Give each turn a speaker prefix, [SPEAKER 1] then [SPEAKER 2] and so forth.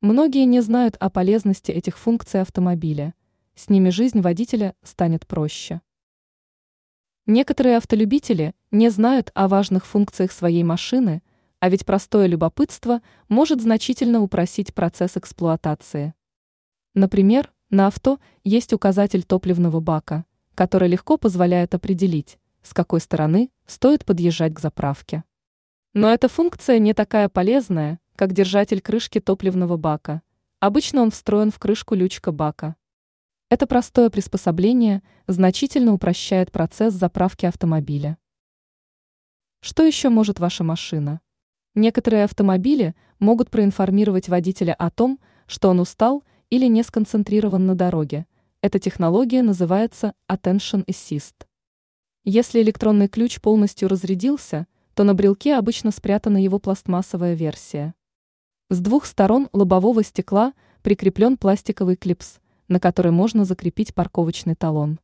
[SPEAKER 1] Многие не знают о полезности этих функций автомобиля. С ними жизнь водителя станет проще. Некоторые автолюбители не знают о важных функциях своей машины, а ведь простое любопытство может значительно упростить процесс эксплуатации. Например, на авто есть указатель топливного бака, который легко позволяет определить, с какой стороны стоит подъезжать к заправке. Но эта функция не такая полезная, как держатель крышки топливного бака. Обычно он встроен в крышку лючка бака. Это простое приспособление значительно упрощает процесс заправки автомобиля. Что еще может ваша машина? Некоторые автомобили могут проинформировать водителя о том, что он устал или не сконцентрирован на дороге. Эта технология называется Attention Assist. Если электронный ключ полностью разрядился, то на брелке обычно спрятана его пластмассовая версия. С двух сторон лобового стекла прикреплен пластиковый клипс, на который можно закрепить парковочный талон.